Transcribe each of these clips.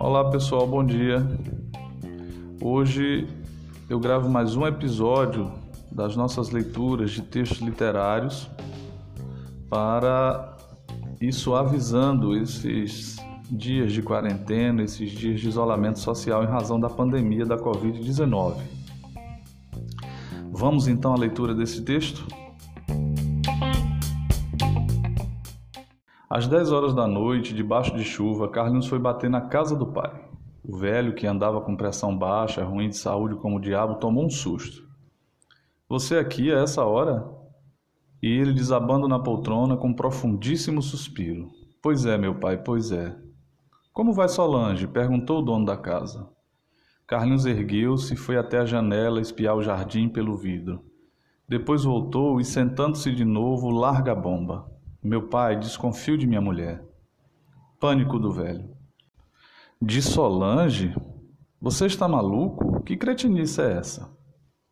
Olá pessoal, bom dia. Hoje eu gravo mais um episódio das nossas leituras de textos literários para ir suavizando esses dias de quarentena, esses dias de isolamento social em razão da pandemia da Covid-19. Vamos então à leitura desse texto? Às 10 horas da noite, debaixo de chuva, Carlinhos foi bater na casa do pai. O velho, que andava com pressão baixa, ruim de saúde como o diabo, tomou um susto. Você aqui a essa hora? E ele desabando na poltrona com um profundíssimo suspiro. Pois é, meu pai, pois é. Como vai Solange? perguntou o dono da casa. Carlinhos ergueu-se e foi até a janela espiar o jardim pelo vidro. Depois voltou e, sentando-se de novo, larga a bomba. Meu pai, desconfio de minha mulher. Pânico do velho. De Solange? Você está maluco? Que cretinice é essa?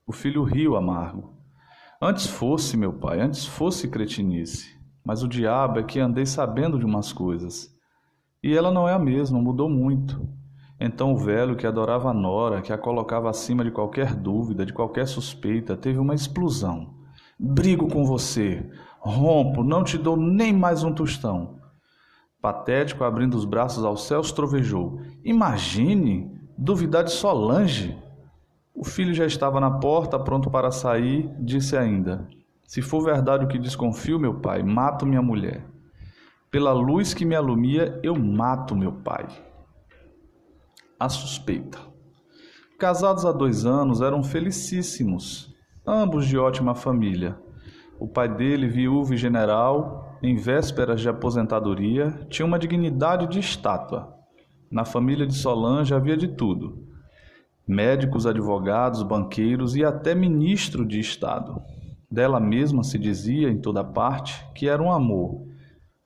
O filho riu amargo. Antes fosse, meu pai, antes fosse cretinice. Mas o diabo é que andei sabendo de umas coisas. E ela não é a mesma, mudou muito. Então o velho que adorava a Nora, que a colocava acima de qualquer dúvida, de qualquer suspeita, teve uma explosão. Brigo com você. Rompo, não te dou nem mais um tostão. Patético, abrindo os braços aos céus, trovejou. Imagine duvidar de Solange. O filho já estava na porta, pronto para sair, disse ainda: Se for verdade o que desconfio, meu pai, mato minha mulher. Pela luz que me alumia, eu mato meu pai. A suspeita. Casados há dois anos, eram felicíssimos, ambos de ótima família. O pai dele, viúvo e general, em vésperas de aposentadoria, tinha uma dignidade de estátua. Na família de Solange havia de tudo: médicos, advogados, banqueiros e até ministro de Estado. Dela mesma se dizia em toda parte que era um amor.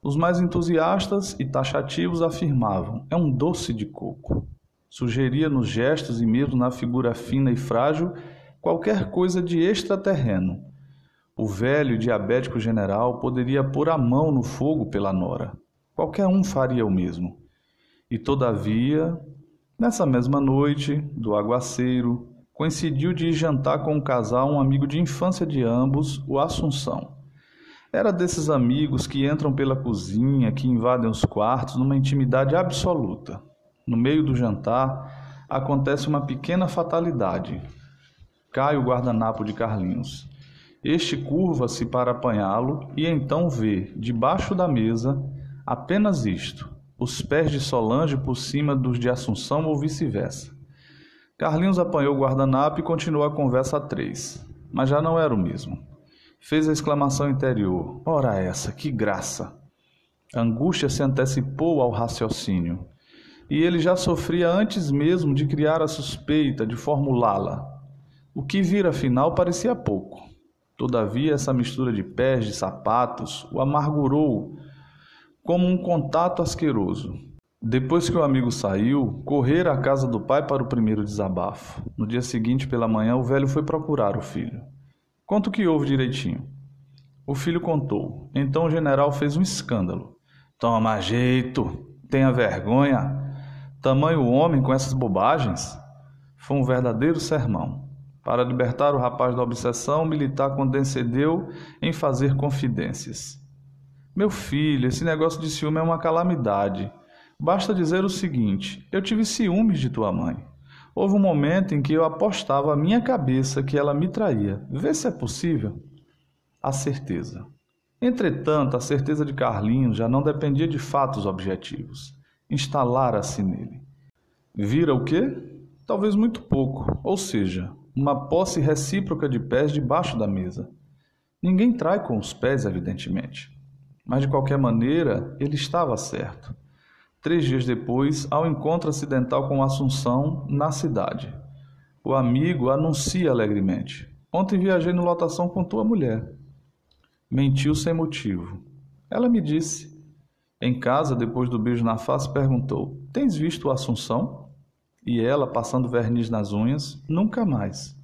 Os mais entusiastas e taxativos afirmavam: é um doce de coco. Sugeria nos gestos e mesmo na figura fina e frágil qualquer coisa de extraterreno o velho diabético general poderia pôr a mão no fogo pela nora. Qualquer um faria o mesmo. E todavia, nessa mesma noite do aguaceiro, coincidiu de ir jantar com o casal um amigo de infância de ambos, o Assunção. Era desses amigos que entram pela cozinha, que invadem os quartos numa intimidade absoluta. No meio do jantar, acontece uma pequena fatalidade. Cai o guardanapo de Carlinhos. Este curva-se para apanhá-lo e então vê, debaixo da mesa, apenas isto: os pés de Solange por cima dos de Assunção ou vice-versa. Carlinhos apanhou o guardanapo e continuou a conversa a três, mas já não era o mesmo. Fez a exclamação interior: Ora essa, que graça! A angústia se antecipou ao raciocínio, e ele já sofria antes mesmo de criar a suspeita, de formulá-la. O que vira afinal parecia pouco. Todavia, essa mistura de pés, de sapatos, o amargurou como um contato asqueroso. Depois que o amigo saiu, correr à casa do pai para o primeiro desabafo. No dia seguinte, pela manhã, o velho foi procurar o filho. Conta o que houve direitinho. O filho contou. Então o general fez um escândalo. Toma jeito, tenha vergonha. Tamanho homem com essas bobagens? Foi um verdadeiro sermão. Para libertar o rapaz da obsessão, o militar condescendeu em fazer confidências. Meu filho, esse negócio de ciúme é uma calamidade. Basta dizer o seguinte: eu tive ciúmes de tua mãe. Houve um momento em que eu apostava a minha cabeça que ela me traía. Vê se é possível. A certeza. Entretanto, a certeza de Carlinhos já não dependia de fatos objetivos. Instalara-se nele. Vira o quê? Talvez muito pouco, ou seja, uma posse recíproca de pés debaixo da mesa. Ninguém trai com os pés, evidentemente. Mas de qualquer maneira, ele estava certo. Três dias depois, ao encontro acidental com Assunção, na cidade. O amigo anuncia alegremente: Ontem viajei no lotação com tua mulher. Mentiu sem motivo. Ela me disse. Em casa, depois do beijo na face, perguntou: Tens visto o Assunção? E ela, passando verniz nas unhas, nunca mais.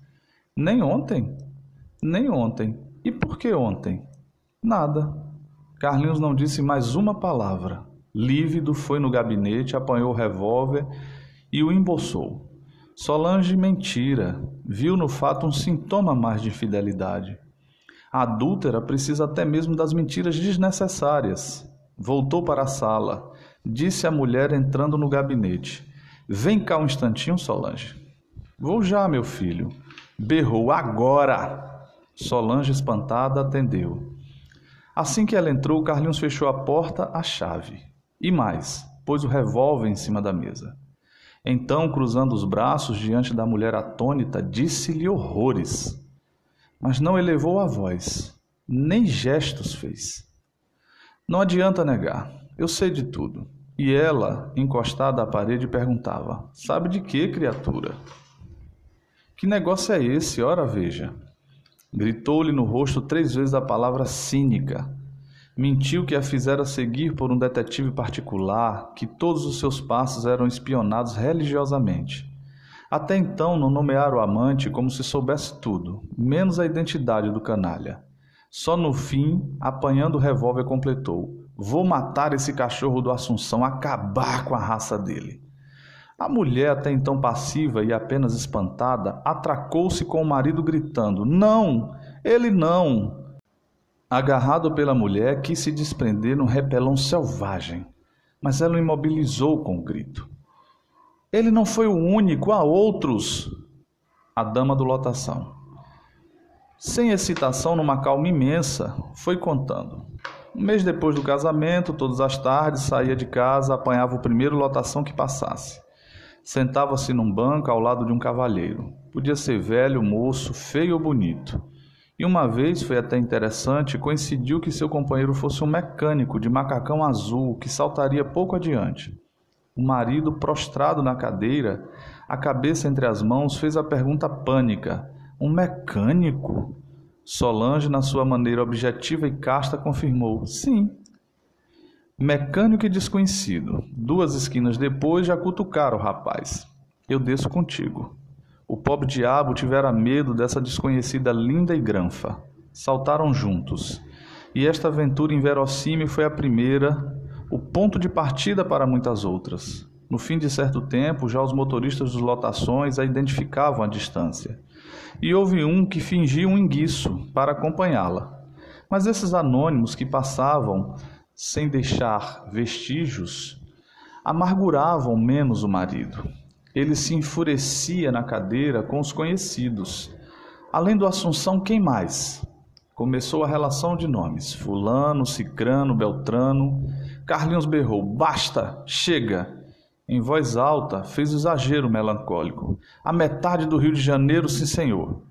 Nem ontem? Nem ontem. E por que ontem? Nada. Carlinhos não disse mais uma palavra. Lívido, foi no gabinete, apanhou o revólver e o embolsou. Solange mentira, viu no fato um sintoma mais de infidelidade. A adúltera precisa até mesmo das mentiras desnecessárias. Voltou para a sala, disse à mulher entrando no gabinete: Vem cá um instantinho, Solange. Vou já, meu filho. Berrou agora. Solange, espantada, atendeu. Assim que ela entrou, Carlinhos fechou a porta à chave. E mais, pôs o revólver em cima da mesa. Então, cruzando os braços diante da mulher atônita, disse-lhe horrores. Mas não elevou a voz, nem gestos fez. Não adianta negar, eu sei de tudo. E ela, encostada à parede, perguntava: Sabe de que, criatura? Que negócio é esse? Ora, veja. Gritou-lhe no rosto três vezes a palavra cínica. Mentiu que a fizera seguir por um detetive particular, que todos os seus passos eram espionados religiosamente. Até então não nomeara o amante como se soubesse tudo, menos a identidade do canalha. Só no fim, apanhando o revólver, completou: Vou matar esse cachorro do Assunção, acabar com a raça dele. A mulher, até então passiva e apenas espantada, atracou-se com o marido gritando: Não, ele não! Agarrado pela mulher, quis se desprender num repelão selvagem, mas ela o imobilizou com o grito. Ele não foi o único, há outros! A dama do lotação. Sem excitação, numa calma imensa, foi contando. Um mês depois do casamento, todas as tardes, saía de casa, apanhava o primeiro lotação que passasse. Sentava-se num banco ao lado de um cavalheiro. Podia ser velho, moço, feio ou bonito. E uma vez foi até interessante, coincidiu que seu companheiro fosse um mecânico de macacão azul que saltaria pouco adiante. O marido, prostrado na cadeira, a cabeça entre as mãos, fez a pergunta pânica: Um mecânico? Solange, na sua maneira objetiva e casta, confirmou: Sim. Mecânico e desconhecido. Duas esquinas depois já cutucaram o rapaz. Eu desço contigo. O pobre diabo tivera medo dessa desconhecida linda e granfa. Saltaram juntos. E esta aventura inverossímil foi a primeira, o ponto de partida para muitas outras. No fim de certo tempo, já os motoristas dos lotações a identificavam à distância. E houve um que fingia um enguiço para acompanhá-la. Mas esses anônimos que passavam sem deixar vestígios, amarguravam menos o marido. Ele se enfurecia na cadeira com os conhecidos. Além do Assunção, quem mais? Começou a relação de nomes: Fulano, Cicrano, Beltrano. Carlinhos berrou: Basta, chega! Em voz alta, fez o exagero melancólico. A metade do Rio de Janeiro, sim, senhor.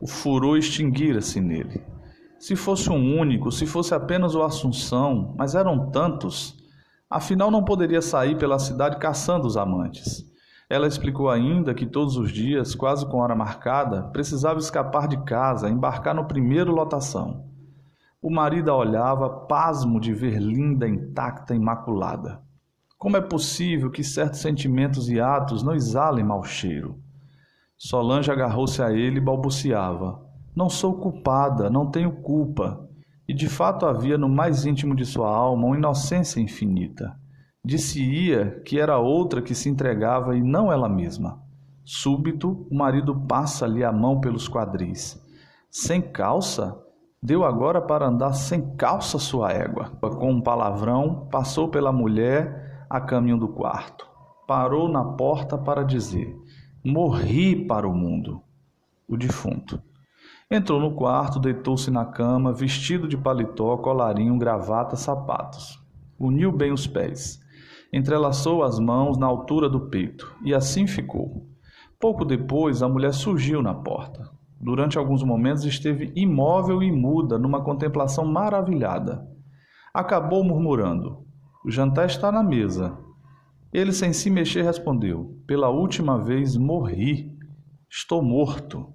O furor extinguira-se nele. Se fosse um único, se fosse apenas o Assunção, mas eram tantos, afinal não poderia sair pela cidade caçando os amantes. Ela explicou ainda que todos os dias, quase com hora marcada, precisava escapar de casa, embarcar no primeiro lotação. O marido a olhava, pasmo de ver linda, intacta, imaculada. Como é possível que certos sentimentos e atos não exalem mau cheiro? Solange agarrou-se a ele e balbuciava. Não sou culpada, não tenho culpa. E de fato havia no mais íntimo de sua alma uma inocência infinita. Disse-ia que era outra que se entregava e não ela mesma. Súbito, o marido passa-lhe a mão pelos quadris. Sem calça? Deu agora para andar sem calça sua égua. Com um palavrão, passou pela mulher a caminho do quarto. Parou na porta para dizer: Morri para o mundo. O defunto. Entrou no quarto, deitou-se na cama, vestido de paletó, colarinho, gravata, sapatos. Uniu bem os pés. Entrelaçou as mãos na altura do peito e assim ficou. Pouco depois, a mulher surgiu na porta. Durante alguns momentos esteve imóvel e muda, numa contemplação maravilhada. Acabou murmurando: O jantar está na mesa. Ele, sem se mexer, respondeu: Pela última vez morri. Estou morto.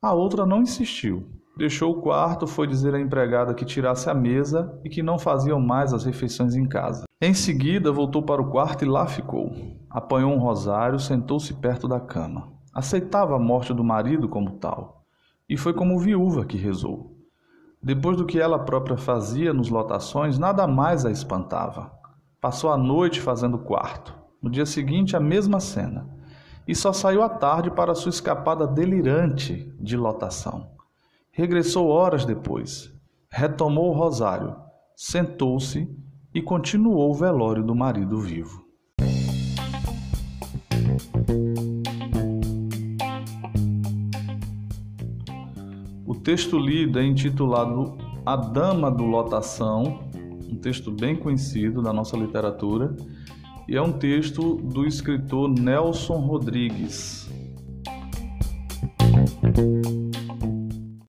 A outra não insistiu. Deixou o quarto, foi dizer à empregada que tirasse a mesa e que não faziam mais as refeições em casa. Em seguida, voltou para o quarto e lá ficou. Apanhou um rosário, sentou-se perto da cama. Aceitava a morte do marido como tal. E foi como viúva que rezou. Depois do que ela própria fazia nos lotações, nada mais a espantava. Passou a noite fazendo quarto. No dia seguinte, a mesma cena. E só saiu à tarde para sua escapada delirante de lotação. Regressou horas depois. Retomou o rosário, sentou-se e continuou o velório do marido vivo. Texto lido é intitulado A Dama do Lotação, um texto bem conhecido da nossa literatura, e é um texto do escritor Nelson Rodrigues.